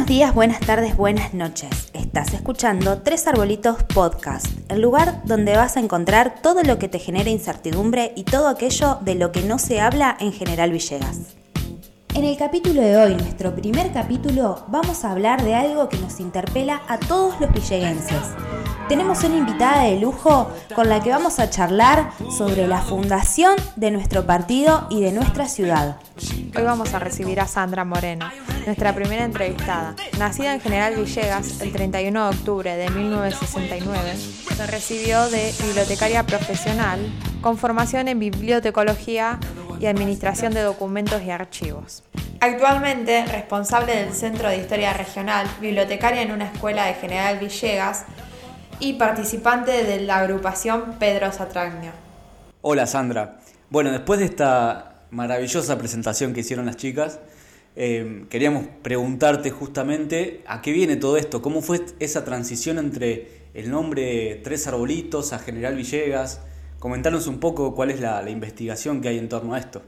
Buenos días, buenas tardes, buenas noches. Estás escuchando Tres Arbolitos Podcast, el lugar donde vas a encontrar todo lo que te genera incertidumbre y todo aquello de lo que no se habla en General Villegas. En el capítulo de hoy, nuestro primer capítulo, vamos a hablar de algo que nos interpela a todos los villeguenses. Tenemos una invitada de lujo con la que vamos a charlar sobre la fundación de nuestro partido y de nuestra ciudad. Hoy vamos a recibir a Sandra Moreno, nuestra primera entrevistada. Nacida en General Villegas el 31 de octubre de 1969, se recibió de bibliotecaria profesional con formación en bibliotecología y Administración de Documentos y Archivos. Actualmente responsable del Centro de Historia Regional, bibliotecaria en una escuela de General Villegas y participante de la agrupación Pedro Satragnio. Hola Sandra. Bueno, después de esta maravillosa presentación que hicieron las chicas, eh, queríamos preguntarte justamente a qué viene todo esto, cómo fue esa transición entre el nombre Tres Arbolitos a General Villegas, Comentarnos un poco cuál es la, investigación que hay en torno a esto.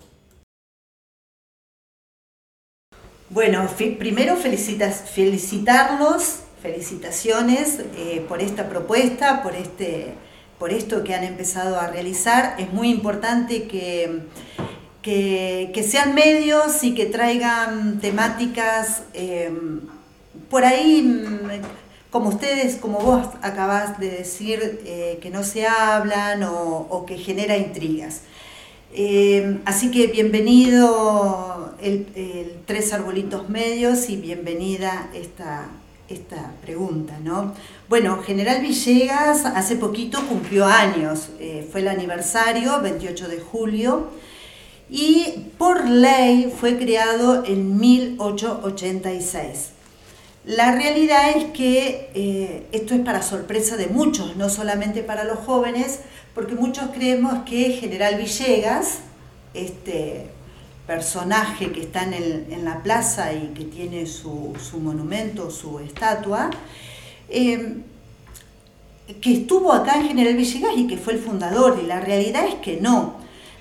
Bueno, primero felicitas, felicitarlos, felicitaciones eh, por esta propuesta, por, este, por esto que han empezado a realizar. Es muy importante que, que, sean medios y que traigan temáticas eh, por ahí como ustedes, como vos acabás de decir, eh, que no se hablan o, que genera intrigas. Eh, así que bienvenido el, Tres Arbolitos Medios y bienvenida esta, esta pregunta. ¿no? Bueno, General Villegas hace poquito cumplió años, eh, fue el aniversario, 28 de julio, y por ley fue creado en 1886. La realidad es que eh, esto es para sorpresa de muchos, no solamente para los jóvenes, porque muchos creemos que General Villegas, este personaje que está en, la plaza y que tiene su, monumento, su estatua, eh, que estuvo acá en General Villegas y que fue el fundador, y la realidad es que no.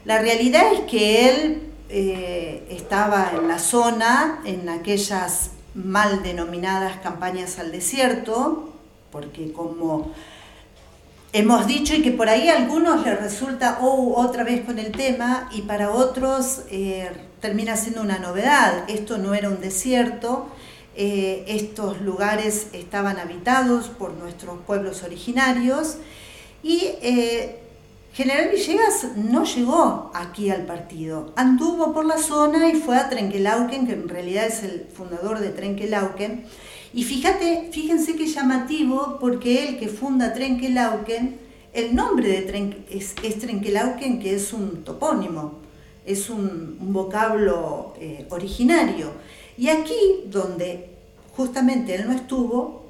La realidad es que él eh, estaba en la zona, en aquellas mal denominadas campañas al desierto, porque como hemos dicho y que por ahí a algunos les resulta oh, otra vez con el tema y para otros eh, termina siendo una novedad. Esto no era un desierto, eh, estos lugares estaban habitados por nuestros pueblos originarios y eh, General Villegas no llegó aquí al partido, anduvo por la zona y fue a Trenquelauquen, que en realidad es el fundador de Trenquelauquen. Y fíjate, fíjense qué llamativo, porque él que funda Trenquelauquen, el nombre de es, Trenquelauquen, que es un topónimo, es un, vocablo eh, originario. Y aquí, donde justamente él no estuvo,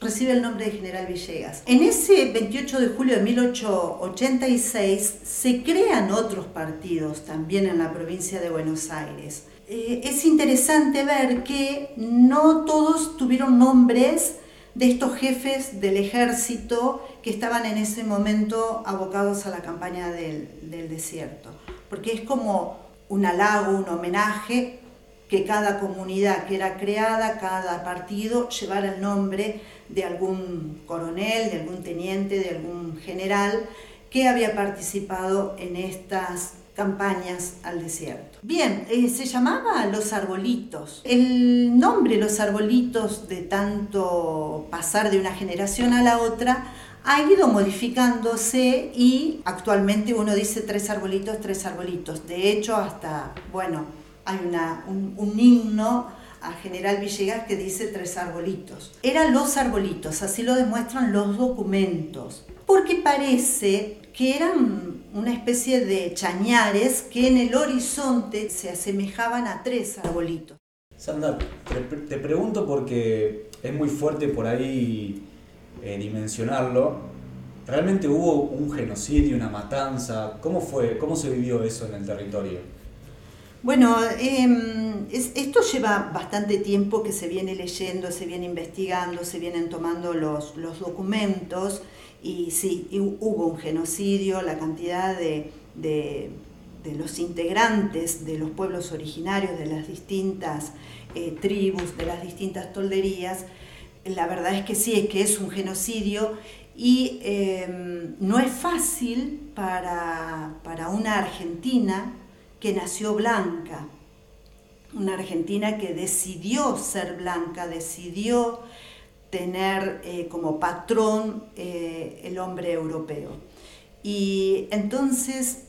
recibe el nombre de General Villegas. En ese 28 de julio de 1886 se crean otros partidos también en la provincia de Buenos Aires. Eh, es interesante ver que no todos tuvieron nombres de estos jefes del ejército que estaban en ese momento abocados a la campaña del, del desierto, porque es como un halago, un homenaje que cada comunidad que era creada, cada partido llevara el nombre de algún coronel, de algún teniente, de algún general que había participado en estas campañas al desierto. Bien, eh, se llamaba Los Arbolitos. El nombre Los Arbolitos, de tanto pasar de una generación a la otra, ha ido modificándose y actualmente uno dice tres arbolitos, tres arbolitos. De hecho, hasta, bueno, hay una, un, un himno a General Villegas que dice tres arbolitos. Eran los arbolitos, así lo demuestran los documentos, porque parece que eran una especie de chañares que en el horizonte se asemejaban a tres arbolitos. Sandra, te pregunto porque es muy fuerte por ahí eh, dimensionarlo. ¿Realmente hubo un genocidio, una matanza? ¿Cómo fue? ¿Cómo se vivió eso en el territorio? Bueno, em, esto lleva bastante tiempo que se viene leyendo, se viene investigando, se vienen tomando los, documentos y sí, hubo un genocidio, la cantidad de, de los integrantes de los pueblos originarios, de las distintas eh, tribus, de las distintas tolderías, la verdad es que sí, es que es un genocidio y em, no es fácil para, para una argentina que nació blanca, una argentina que decidió ser blanca, decidió tener eh, como patrón eh, el hombre europeo. Y entonces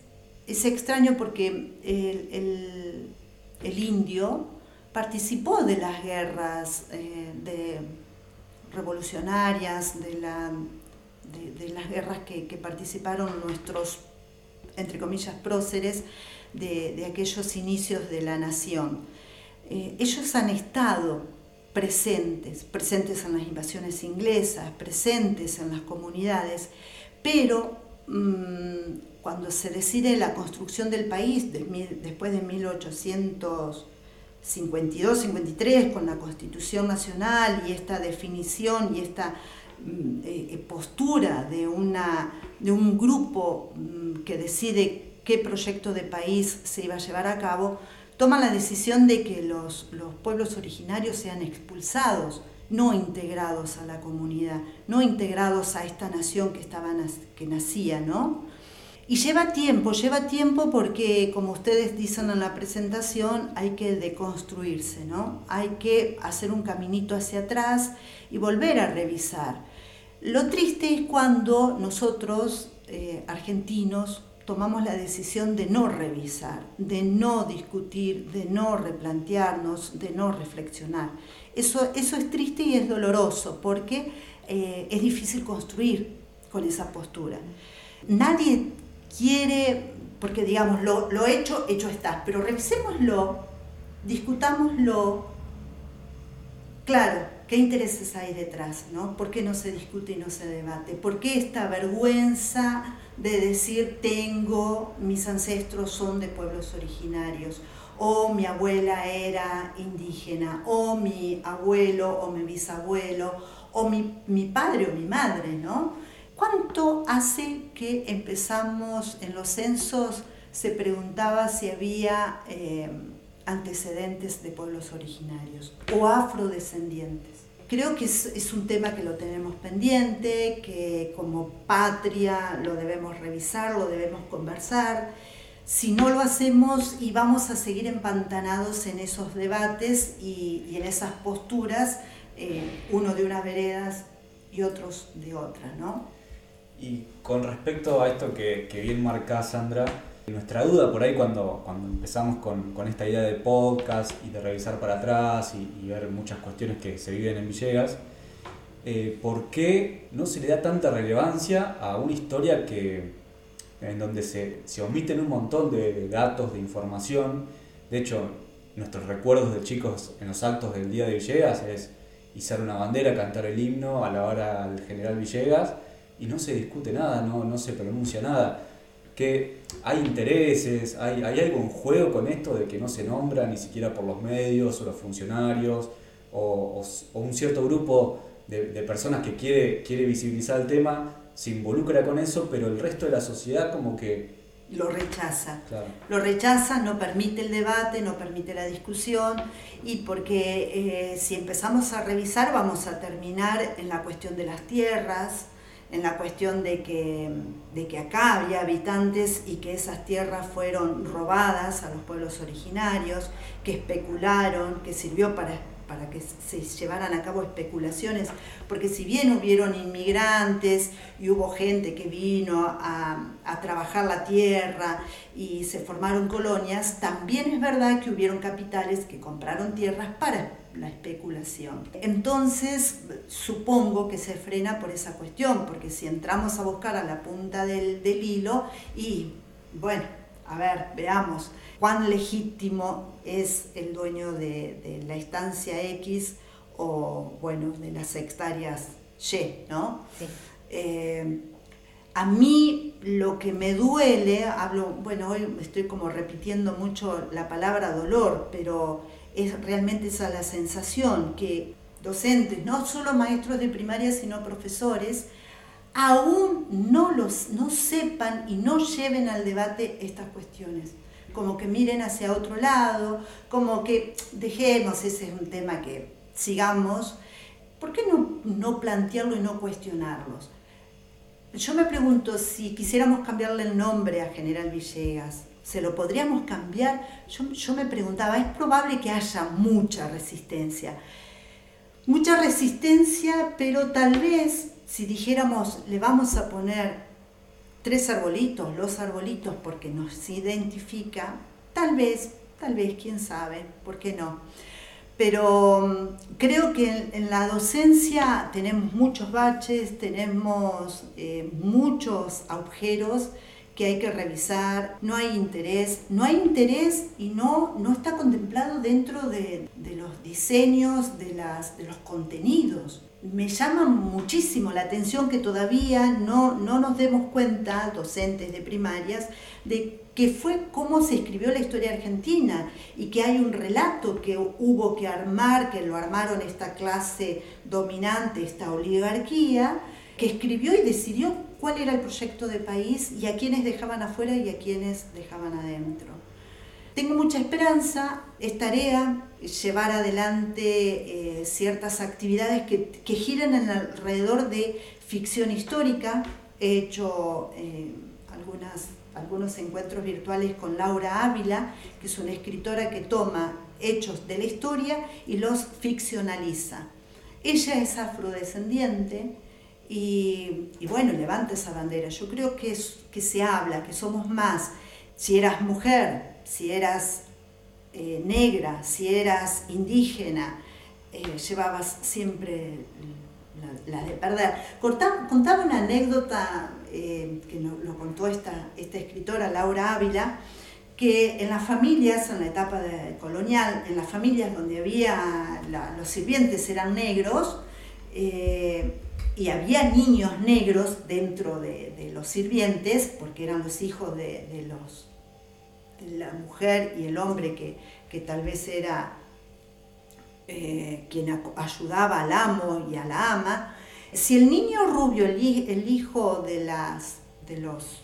es extraño porque el, indio participó de las guerras eh, revolucionarias, de, las guerras que, participaron nuestros, entre comillas, próceres de, aquellos inicios de la nación. ellos han estado presentes, presentes en las invasiones inglesas, presentes en las comunidades, pero mm, cuando se decide la construcción del país después de 1852-53 con la Constitución Nacional y esta definición y esta mm, eh, eh, postura de, una, de un grupo mm, que decide qué proyecto de país se iba a llevar a cabo, toma la decisión de que los, pueblos originarios sean expulsados, no integrados a la comunidad, no integrados a esta nación que, estaba, que nacía, ¿no? Y lleva tiempo, lleva tiempo porque, como ustedes dicen en la presentación, hay que deconstruirse, ¿no? Hay que hacer un caminito hacia atrás y volver a revisar. Lo triste es cuando nosotros, eh, argentinos, tomamos la decisión de no revisar, de no discutir, de no replantearnos, de no reflexionar. Eso, eso es triste y es doloroso porque eh, es difícil construir con esa postura. Nadie quiere, porque digamos, lo, lo hecho, hecho está, pero revisémoslo, discutámoslo. Claro, ¿qué intereses hay detrás? ¿no? ¿Por qué no se discute y no se debate? ¿Por qué esta vergüenza? de decir tengo, mis ancestros son de pueblos originarios, o mi abuela era indígena, o mi abuelo o mi bisabuelo, o mi, padre o mi madre, ¿no? ¿Cuánto hace que empezamos en los censos? Se preguntaba si había eh, antecedentes de pueblos originarios o afrodescendientes. Creo que es, un tema que lo tenemos pendiente, que como patria lo debemos revisar, lo debemos conversar. Si no lo hacemos y vamos a seguir empantanados en esos debates y, en esas posturas, eh, uno de unas veredas y otros de otras, ¿no? Y con respecto a esto que, que bien marca Sandra, nuestra duda por ahí cuando, cuando empezamos con, esta idea de podcast y de revisar para atrás y, ver muchas cuestiones que se viven en Villegas, eh, ¿por qué no se le da tanta relevancia a una historia que, en donde se, omiten un montón de datos, de información? De hecho, nuestros recuerdos de chicos en los actos del Día de Villegas es izar una bandera, cantar el himno, alabar al general Villegas y no se discute nada, no se pronuncia nada que hay intereses, hay, hay, algo en juego con esto de que no se nombra ni siquiera por los medios o los funcionarios o, un cierto grupo de, personas que quiere, quiere visibilizar el tema, se involucra con eso, pero el resto de la sociedad como que... Lo rechaza. Lo rechaza, no permite el debate, no permite la discusión y porque eh, si empezamos a revisar vamos a terminar en la cuestión de las tierras, en la cuestión de que, de que acá había habitantes y que esas tierras fueron robadas a los pueblos originarios, que especularon, que sirvió para para que se llevaran a cabo especulaciones, porque si bien hubieron inmigrantes y hubo gente que vino a, trabajar la tierra y se formaron colonias, también es verdad que hubieron capitales que compraron tierras para la especulación. Entonces, supongo que se frena por esa cuestión, porque si entramos a buscar a la punta del, del hilo y, bueno, a ver, veamos, cuán legítimo es el dueño de, la estancia X o, bueno, de las hectáreas Y, ¿no? Eh, a mí lo que me duele, hablo, bueno, hoy estoy como repitiendo mucho la palabra dolor, pero es realmente esa la sensación que docentes, no solo maestros de primaria, sino profesores, aún no, los, no sepan y no lleven al debate estas cuestiones. Como que miren hacia otro lado, como que dejemos, ese es un tema que sigamos. ¿Por qué no, no plantearlo y no cuestionarlos? Yo me pregunto si quisiéramos cambiarle el nombre a General Villegas, ¿se lo podríamos cambiar? Yo, yo me preguntaba, es probable que haya mucha resistencia. Mucha resistencia, pero tal vez si dijéramos, le vamos a poner tres arbolitos, los arbolitos, porque nos identifica, tal vez, tal vez, quién sabe, ¿por qué no? Pero mm, creo que en, la docencia tenemos muchos baches, tenemos eh, muchos agujeros que hay que revisar, no hay interés, no hay interés y no, no está contemplado dentro de, los diseños, de, las, de los contenidos. Me llama muchísimo la atención que todavía no, no nos demos cuenta, docentes de primarias, de que fue cómo se escribió la historia argentina y que hay un relato que hubo que armar, que lo armaron esta clase dominante, esta oligarquía, que escribió y decidió cuál era el proyecto de país y a quienes dejaban afuera y a quienes dejaban adentro. Tengo mucha esperanza, es tarea llevar adelante eh, ciertas actividades que, que giran alrededor de ficción histórica. He hecho eh, algunas, algunos encuentros virtuales con Laura Ávila, que es una escritora que toma hechos de la historia y los ficcionaliza. Ella es afrodescendiente y, bueno, levanta esa bandera. Yo creo que, que se habla, que somos más. Si eras mujer, si eras eh, negra, si eras indígena, eh, llevabas siempre la, de perder. contaba una anécdota eh, que lo contó esta, esta escritora, Laura Ávila, que en las familias, en la etapa colonial, en las familias donde había los sirvientes eran negros, y había niños negros dentro de, los sirvientes, porque eran los hijos de los la mujer y el hombre que, tal vez era eh, quien ayudaba al amo y a la ama, si el niño rubio, el, hijo de, las, de, los,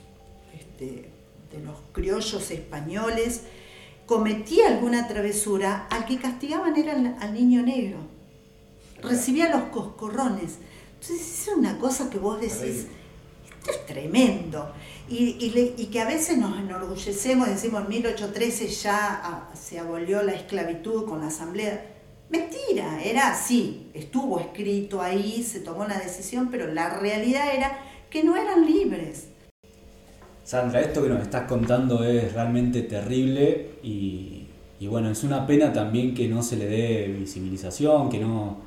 este, de los criollos españoles, cometía alguna travesura, al que castigaban era al, niño negro. Recibía los coscorrones. Entonces es una cosa que vos decís, esto es tremendo. Y, que a veces nos enorgullecemos, decimos en 1813 ya ah, se abolió la esclavitud con la asamblea. Mentira, era así, estuvo escrito ahí, se tomó la decisión, pero la realidad era que no eran libres. Sandra, esto que nos estás contando es realmente terrible y, bueno, es una pena también que no se le dé visibilización, que no,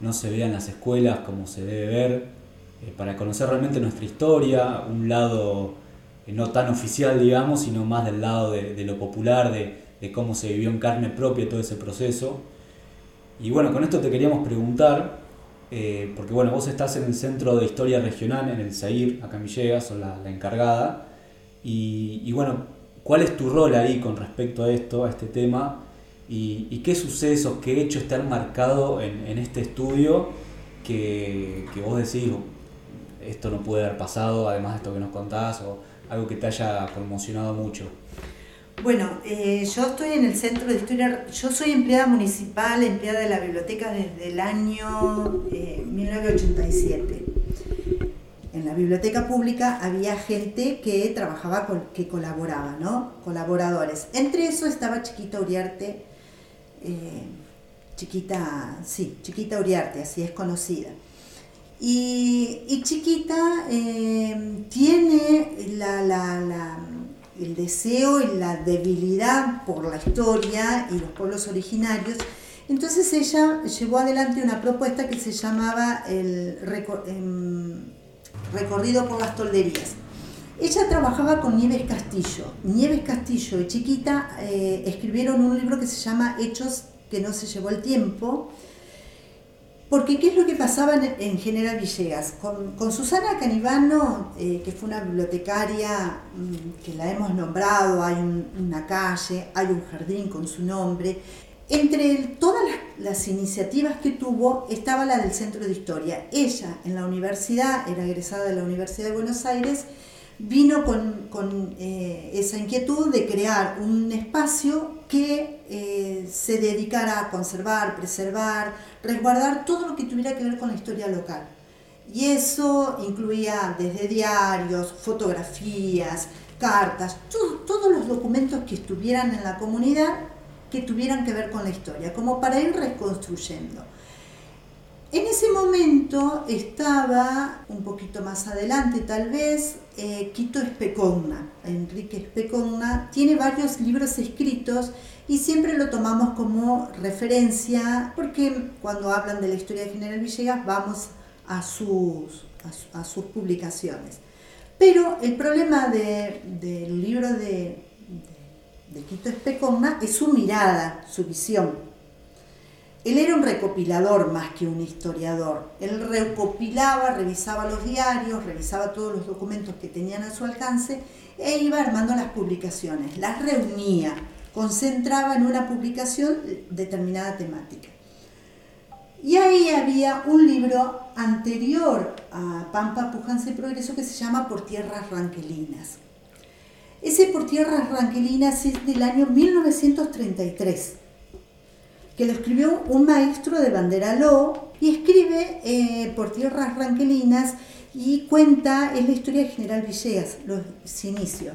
no se vea en las escuelas como se debe ver, eh, para conocer realmente nuestra historia, un lado eh, no tan oficial, digamos, sino más del lado de, lo popular, de, cómo se vivió en carne propia todo ese proceso. Y bueno, con esto te queríamos preguntar, eh, porque bueno, vos estás en el Centro de Historia Regional, en el SAIR, acá en Villegas, la, encargada, y, bueno, ¿cuál es tu rol ahí con respecto a esto, a este tema? ¿Y, qué sucesos, qué hechos te han marcado en, este estudio que, que, vos decís, esto no puede haber pasado, además de esto que nos contás, o, algo que te haya conmocionado mucho. Bueno, eh, yo estoy en el Centro de Historia, yo soy empleada municipal, empleada de la biblioteca desde el año 1987. Eh, en la biblioteca pública había gente que trabajaba, que colaboraba, ¿no? Colaboradores. Entre eso estaba Chiquita Uriarte, eh, Chiquita, sí, Chiquita Uriarte, así es conocida. Y, Chiquita tiene el deseo y la debilidad por la historia y los pueblos originarios. Entonces ella llevó adelante una propuesta que se llamaba el em, recorrido por las tolderías. Ella trabajaba con Nieves Castillo. Nieves Castillo y Chiquita eh, escribieron un libro que se llama Hechos que no se llevó el tiempo, porque ¿qué es lo que pasaba en, General Villegas? Con, Susana Canivano, eh, que fue una bibliotecaria mm, que la hemos nombrado, hay una calle, hay un jardín con su nombre, entre todas las, iniciativas que tuvo estaba la del Centro de Historia. Ella en la universidad, era egresada de la Universidad de Buenos Aires, vino con, eh, esa inquietud de crear un espacio que eh, se dedicara a conservar, preservar, resguardar todo lo que tuviera que ver con la historia local. Y eso incluía desde diarios, fotografías, cartas, todos los documentos que estuvieran en la comunidad que tuvieran que ver con la historia, como para ir reconstruyendo. En ese momento estaba, un poquito más adelante tal vez, eh, Quito Especogna. Enrique Especogna tiene varios libros escritos y siempre lo tomamos como referencia porque cuando hablan de la historia de General Villegas vamos a sus, a, sus publicaciones. Pero el problema del libro de, de Quito Especogna es su mirada, su visión. Él era un recopilador más que un historiador. Él recopilaba, revisaba los diarios, revisaba todos los documentos que tenían a su alcance e iba armando las publicaciones, las reunía, concentraba en una publicación determinada temática. Y ahí había un libro anterior a Pampa, Pujanza y Progreso que se llama Por Tierras Ranquelinas, ese por tierras ranquelinas es del año 1933, que lo escribió un maestro de Banderaló y escribe eh, por tierras ranquelinas y cuenta, es la historia de General Villegas, los inicios.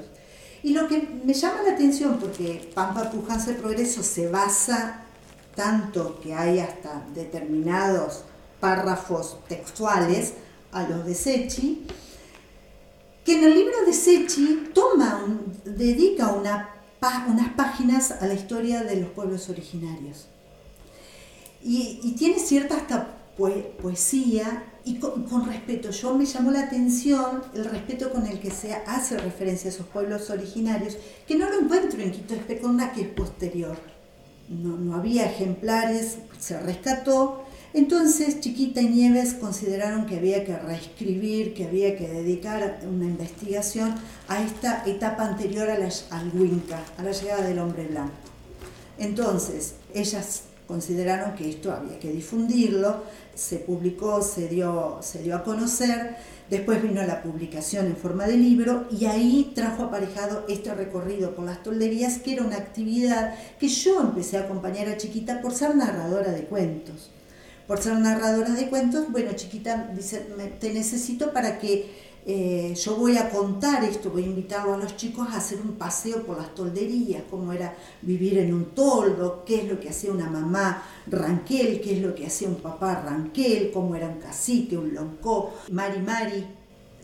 Y lo que me llama la atención, porque Pampa Pujanza de Progreso se basa tanto que hay hasta determinados párrafos textuales a los de Sechi, que en el libro de Sechi toma, dedica una, unas páginas a la historia de los pueblos originarios. Y, tiene cierta hasta poesía y con, respeto. Yo me llamó la atención el respeto con el que se hace referencia a esos pueblos originarios, que no lo encuentro en Quito Especona, que es posterior. No, había ejemplares, se rescató entonces Chiquita y Nieves consideraron que había que reescribir, que había que dedicar una investigación a esta etapa anterior al Winca, a la llegada del hombre blanco. Entonces, ellas consideraron que esto había que difundirlo, se publicó, se dio, se dio a conocer, después vino la publicación en forma de libro y ahí trajo aparejado este recorrido por las tolderías, que era una actividad que yo empecé a acompañar a Chiquita por ser narradora de cuentos. Por ser narradora de cuentos, bueno, chiquita, dice, te necesito para que eh, yo voy a contar esto, voy a invitarlo a los chicos a hacer un paseo por las tolderías, cómo era vivir en un toldo, qué es lo que hacía una mamá ranquel, qué es lo que hacía un papá ranquel, cómo era un cacique, un loncó, mari mari,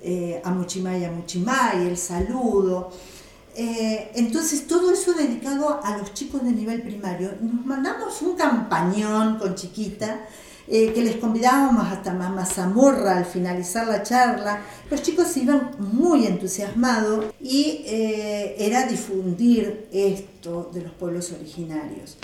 eh, amuchimay, amuchimay, el saludo. Eh, entonces todo eso dedicado a los chicos de nivel primario. Nos mandamos un campañón con chiquita eh, que les convidábamos hasta Mazamorra al finalizar la charla. Los chicos iban muy entusiasmados y eh, era difundir esto de los pueblos originarios.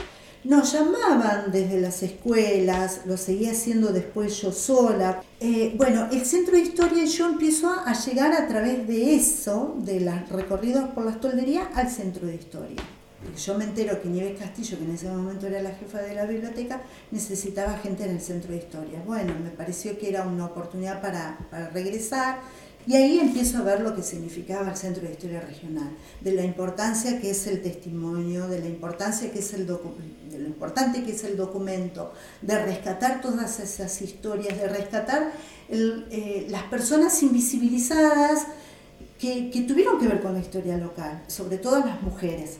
Nos llamaban desde las escuelas, lo seguía haciendo después yo sola. Eh, bueno, el centro de historia yo empiezo a llegar a través de eso, de los recorridos por las tolderías, al centro de historia yo me entero que Nieves Castillo, que en ese momento era la jefa de la biblioteca, necesitaba gente en el centro de historia. Bueno, me pareció que era una oportunidad para, regresar y ahí empiezo a ver lo que significaba el centro de historia regional, de la importancia que es el testimonio, de la importancia que es el lo importante que es el documento, de rescatar todas esas historias, de rescatar eh, las personas invisibilizadas que, que tuvieron que ver con la historia local, sobre todo las mujeres.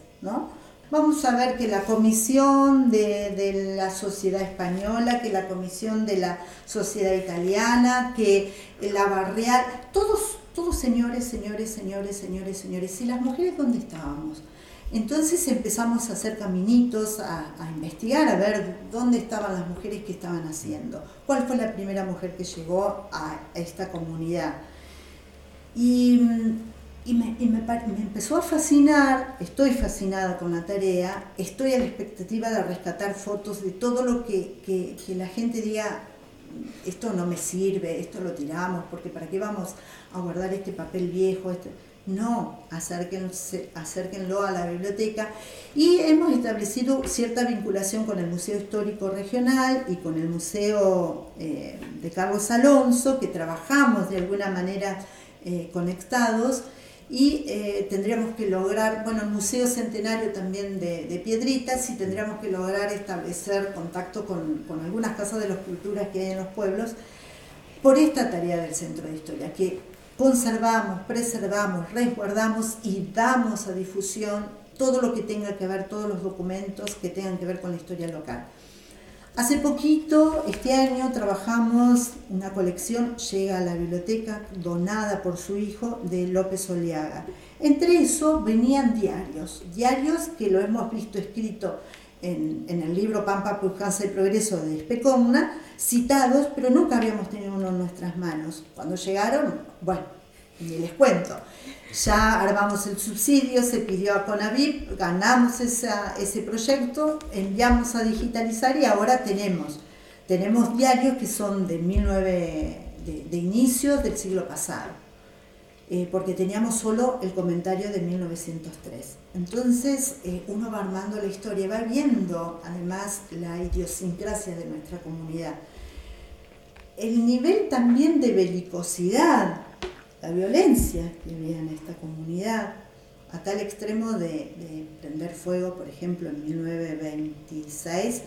Vamos a ver que la comisión de, la sociedad española, que la comisión de la sociedad italiana, que la barrial, todos, todos señores, señores, señores, señores, señores. ¿Y las mujeres dónde estábamos? Entonces empezamos a hacer caminitos, a, a, investigar, a ver dónde estaban las mujeres que estaban haciendo, cuál fue la primera mujer que llegó a esta comunidad. Y y, me, y me, empezó a fascinar, estoy fascinada con la tarea, estoy a la expectativa de rescatar fotos de todo lo que, que, la gente diga, esto no me sirve, esto lo tiramos, porque para qué vamos a guardar este papel viejo. Este? no, acérquenlo a la biblioteca. Y hemos establecido cierta vinculación con el Museo Histórico Regional y con el Museo eh, de Carlos Alonso, que trabajamos de alguna manera eh, conectados. Y eh, tendríamos que lograr, bueno, el Museo Centenario también de, Piedritas, y tendríamos que lograr establecer contacto con, con algunas casas de las culturas que hay en los pueblos por esta tarea del Centro de Historia, que conservamos, preservamos, resguardamos y damos a difusión todo lo que tenga que ver, todos los documentos que tengan que ver con la historia local. Hace poquito, este año, trabajamos una colección, llega a la biblioteca, donada por su hijo, de López Oliaga. Entre eso venían diarios, diarios que lo hemos visto escrito en, el libro Pampa, Pujanza y Progreso de Especomna, citados, pero nunca habíamos tenido uno en nuestras manos. Cuando llegaron, bueno, ni les cuento. Ya armamos el subsidio, se pidió a Conavip, ganamos ese proyecto, enviamos a digitalizar y ahora tenemos. Tenemos diarios que son de, 19, de inicios del siglo pasado eh, porque teníamos solo el comentario de 1903. Entonces eh, uno va armando la historia, va viendo además la idiosincrasia de nuestra comunidad. El nivel también de belicosidad, la violencia que había en esta comunidad, a tal extremo de, prender fuego, por ejemplo, en 1926,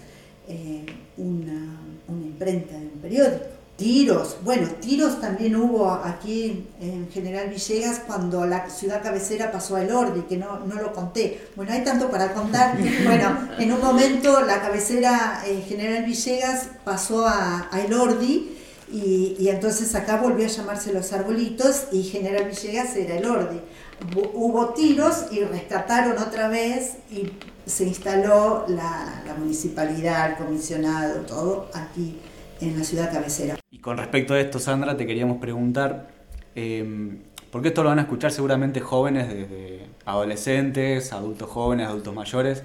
eh, una, una imprenta de un periódico Tiros, bueno, tiros también hubo aquí en General Villegas cuando la ciudad cabecera pasó a Elordi, que no, no lo conté. Bueno, hay tanto para contar. Bueno, en un momento la cabecera eh, General Villegas pasó a, a Elordi y, entonces acá volvió a llamarse Los Arbolitos y General Villegas era Elordi. Hubo tiros y rescataron otra vez y se instaló la, la municipalidad, el comisionado, todo aquí en la ciudad cabecera. Y con respecto a esto, Sandra, te queríamos preguntar, eh, porque esto lo van a escuchar seguramente jóvenes, desde adolescentes, adultos jóvenes, adultos mayores,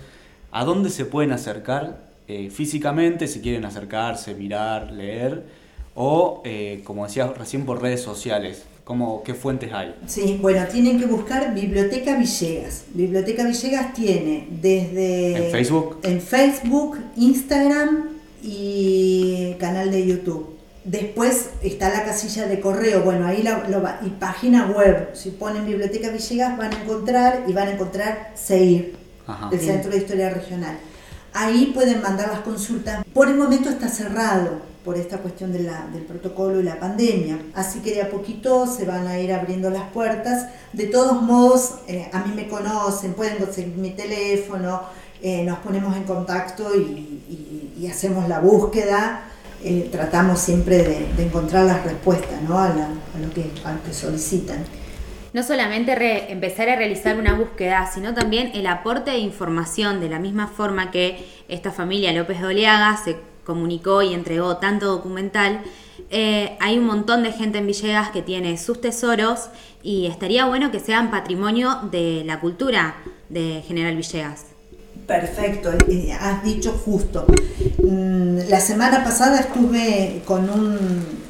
¿a dónde se pueden acercar eh, físicamente si quieren acercarse, mirar, leer? O, eh, como decías recién, por redes sociales. ¿Cómo, ¿Qué fuentes hay? Sí, bueno, tienen que buscar Biblioteca Villegas. Biblioteca Villegas tiene desde... ¿En Facebook? En Facebook, Instagram, y canal de YouTube. Después está la casilla de correo, bueno, ahí la, y página web. Si ponen Biblioteca Villegas van a encontrar y van a encontrar CEIR, el Centro de Historia Regional. Ahí pueden mandar las consultas. Por el momento está cerrado por esta cuestión de la, del protocolo y la pandemia. Así que de a poquito se van a ir abriendo las puertas. De todos modos, eh, a mí me conocen, pueden conseguir mi teléfono, eh, nos ponemos en contacto y, hacemos la búsqueda. Eh, tratamos siempre de, encontrar las respuestas ¿no? a, lo que, solicitan. No solamente empezar a realizar una búsqueda, sino también el aporte de información, de la misma forma que esta familia López de se comunicó y entregó tanto documental. Eh, hay un montón de gente en Villegas que tiene sus tesoros y estaría bueno que sean patrimonio de la cultura de General Villegas. Perfecto, has dicho justo. Mm, la semana pasada estuve con, un,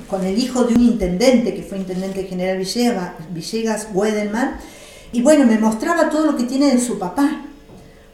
con el hijo de un intendente, que fue intendente general Villegas, Villegas Wedelman, y bueno, me mostraba todo lo que tiene de su papá,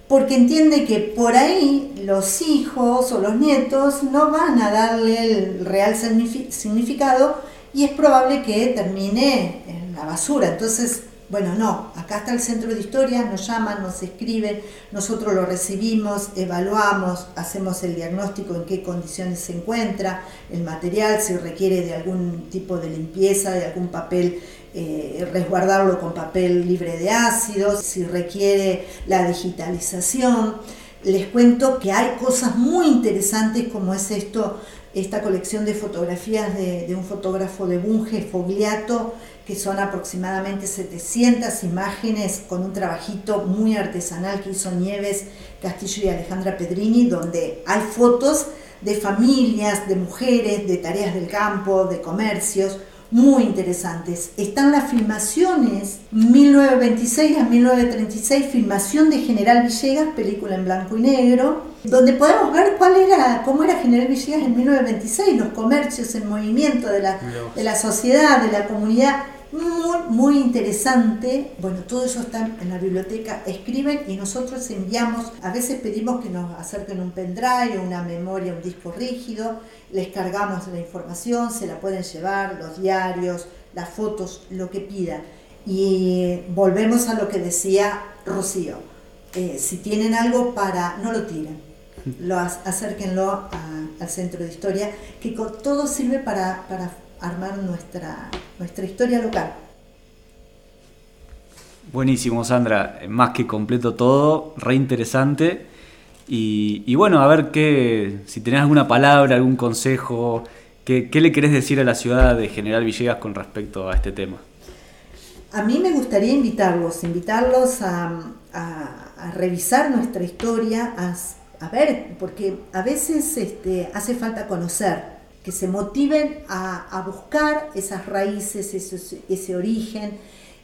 porque entiende que por ahí los hijos o los nietos no van a darle el real significado y es probable que termine en la basura. Entonces, bueno, no, acá está el centro de historia, nos llaman, nos escriben, nosotros lo recibimos, evaluamos, hacemos el diagnóstico en qué condiciones se encuentra el material, si requiere de algún tipo de limpieza, de algún papel, eh, resguardarlo con papel libre de ácidos, si requiere la digitalización. Les cuento que hay cosas muy interesantes como es esto, esta colección de fotografías de, un fotógrafo de Bunge, Fogliato, que son aproximadamente 700 imágenes con un trabajito muy artesanal que hizo Nieves Castillo y Alejandra Pedrini, donde hay fotos de familias, de mujeres, de tareas del campo, de comercios, muy interesantes. Están las filmaciones 1926 a 1936, filmación de General Villegas, película en blanco y negro, donde podemos ver cuál era, cómo era General Villegas en 1926, los comercios, el movimiento de la, de la sociedad, de la comunidad muy, muy interesante. Bueno, todo eso está en la biblioteca. Escriben y nosotros enviamos, a veces pedimos que nos acerquen un pendrive, una memoria, un disco rígido, les cargamos la información, se la pueden llevar, los diarios, las fotos, lo que pidan. Y volvemos a lo que decía Rocío. Eh, si tienen algo para, no lo tiren, lo acérquenlo al centro de historia, que todo sirve para, para armar nuestra, nuestra historia local. Buenísimo, Sandra. Más que completo todo, re interesante. Y, bueno, a ver qué, si tenés alguna palabra, algún consejo, ¿qué, le querés decir a la ciudad de General Villegas con respecto a este tema? A mí me gustaría invitarlos, invitarlos a, revisar nuestra historia, a, ver, porque a veces este, hace falta conocer que se motiven a, buscar esas raíces, ese, origen,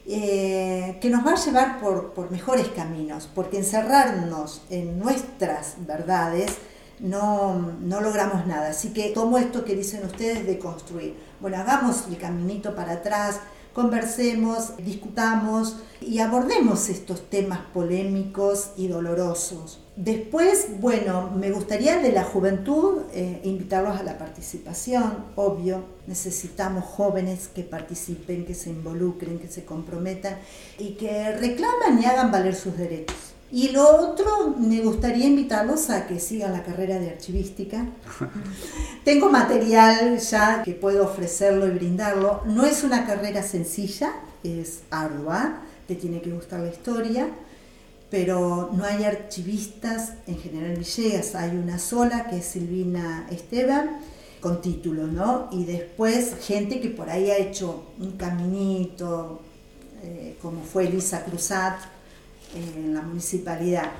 eh, que nos va a llevar por, mejores caminos, porque encerrarnos en nuestras verdades no, no, logramos nada. Así que tomo esto que dicen ustedes de construir. Bueno, hagamos el caminito para atrás, conversemos, discutamos y abordemos estos temas polémicos y dolorosos. Después, bueno, me gustaría de la juventud eh, invitarlos a la participación, obvio, necesitamos jóvenes que participen, que se involucren, que se comprometan y que reclaman y hagan valer sus derechos. Y lo otro, me gustaría invitarlos a que sigan la carrera de archivística. Tengo material ya que puedo ofrecerlo y brindarlo. No es una carrera sencilla, es ardua, te tiene que gustar la historia, pero no hay archivistas en General Villegas, hay una sola que es Silvina Esteban con título, ¿no? Y después gente que por ahí ha hecho un caminito, eh, como fue Elisa Cruzat, en la municipalidad,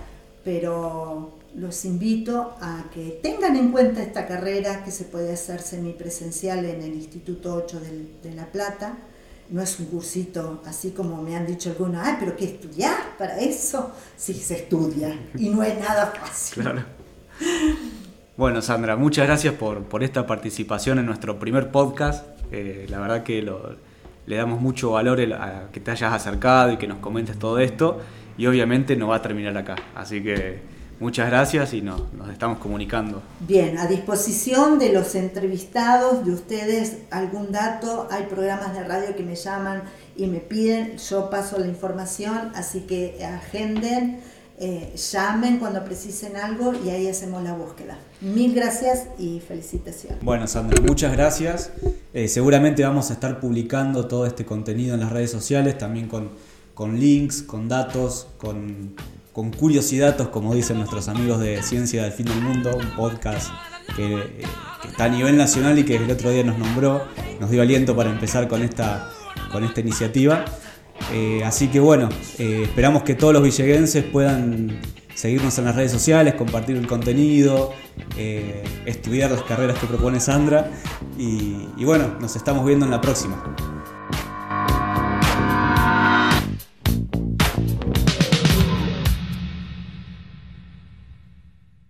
pero los invito a que tengan en cuenta esta carrera que se puede hacer semipresencial en el Instituto 8 de, La Plata. No es un cursito así como me han dicho algunos, ay, pero ¿qué estudiar para eso? Sí, se estudia y no es nada fácil. Bueno, Sandra, muchas gracias por, por esta participación en nuestro primer podcast. Eh, la verdad que le damos mucho valor a que te hayas acercado y que nos comentes todo esto y obviamente no va a terminar acá. Así que muchas gracias y nos estamos comunicando. Bien, a disposición de los entrevistados, de ustedes, algún dato, hay programas de radio que me llaman y me piden, yo paso la información, así que agenden, eh, llamen cuando precisen algo y ahí hacemos la búsqueda. Mil gracias y felicitaciones. Bueno, Sandra, muchas gracias. Eh, seguramente vamos a estar publicando todo este contenido en las redes sociales, también con con links, con datos, con, con curiosidades, como dicen nuestros amigos de Ciencia del Fin del Mundo, un podcast que, está a nivel nacional y que el otro día nos nombró, nos dio aliento para empezar con esta, con esta iniciativa. Eh, así que bueno, eh, esperamos que todos los villeguenses puedan seguirnos en las redes sociales, compartir el contenido, eh, estudiar las carreras que propone Sandra y bueno, nos estamos viendo en la próxima.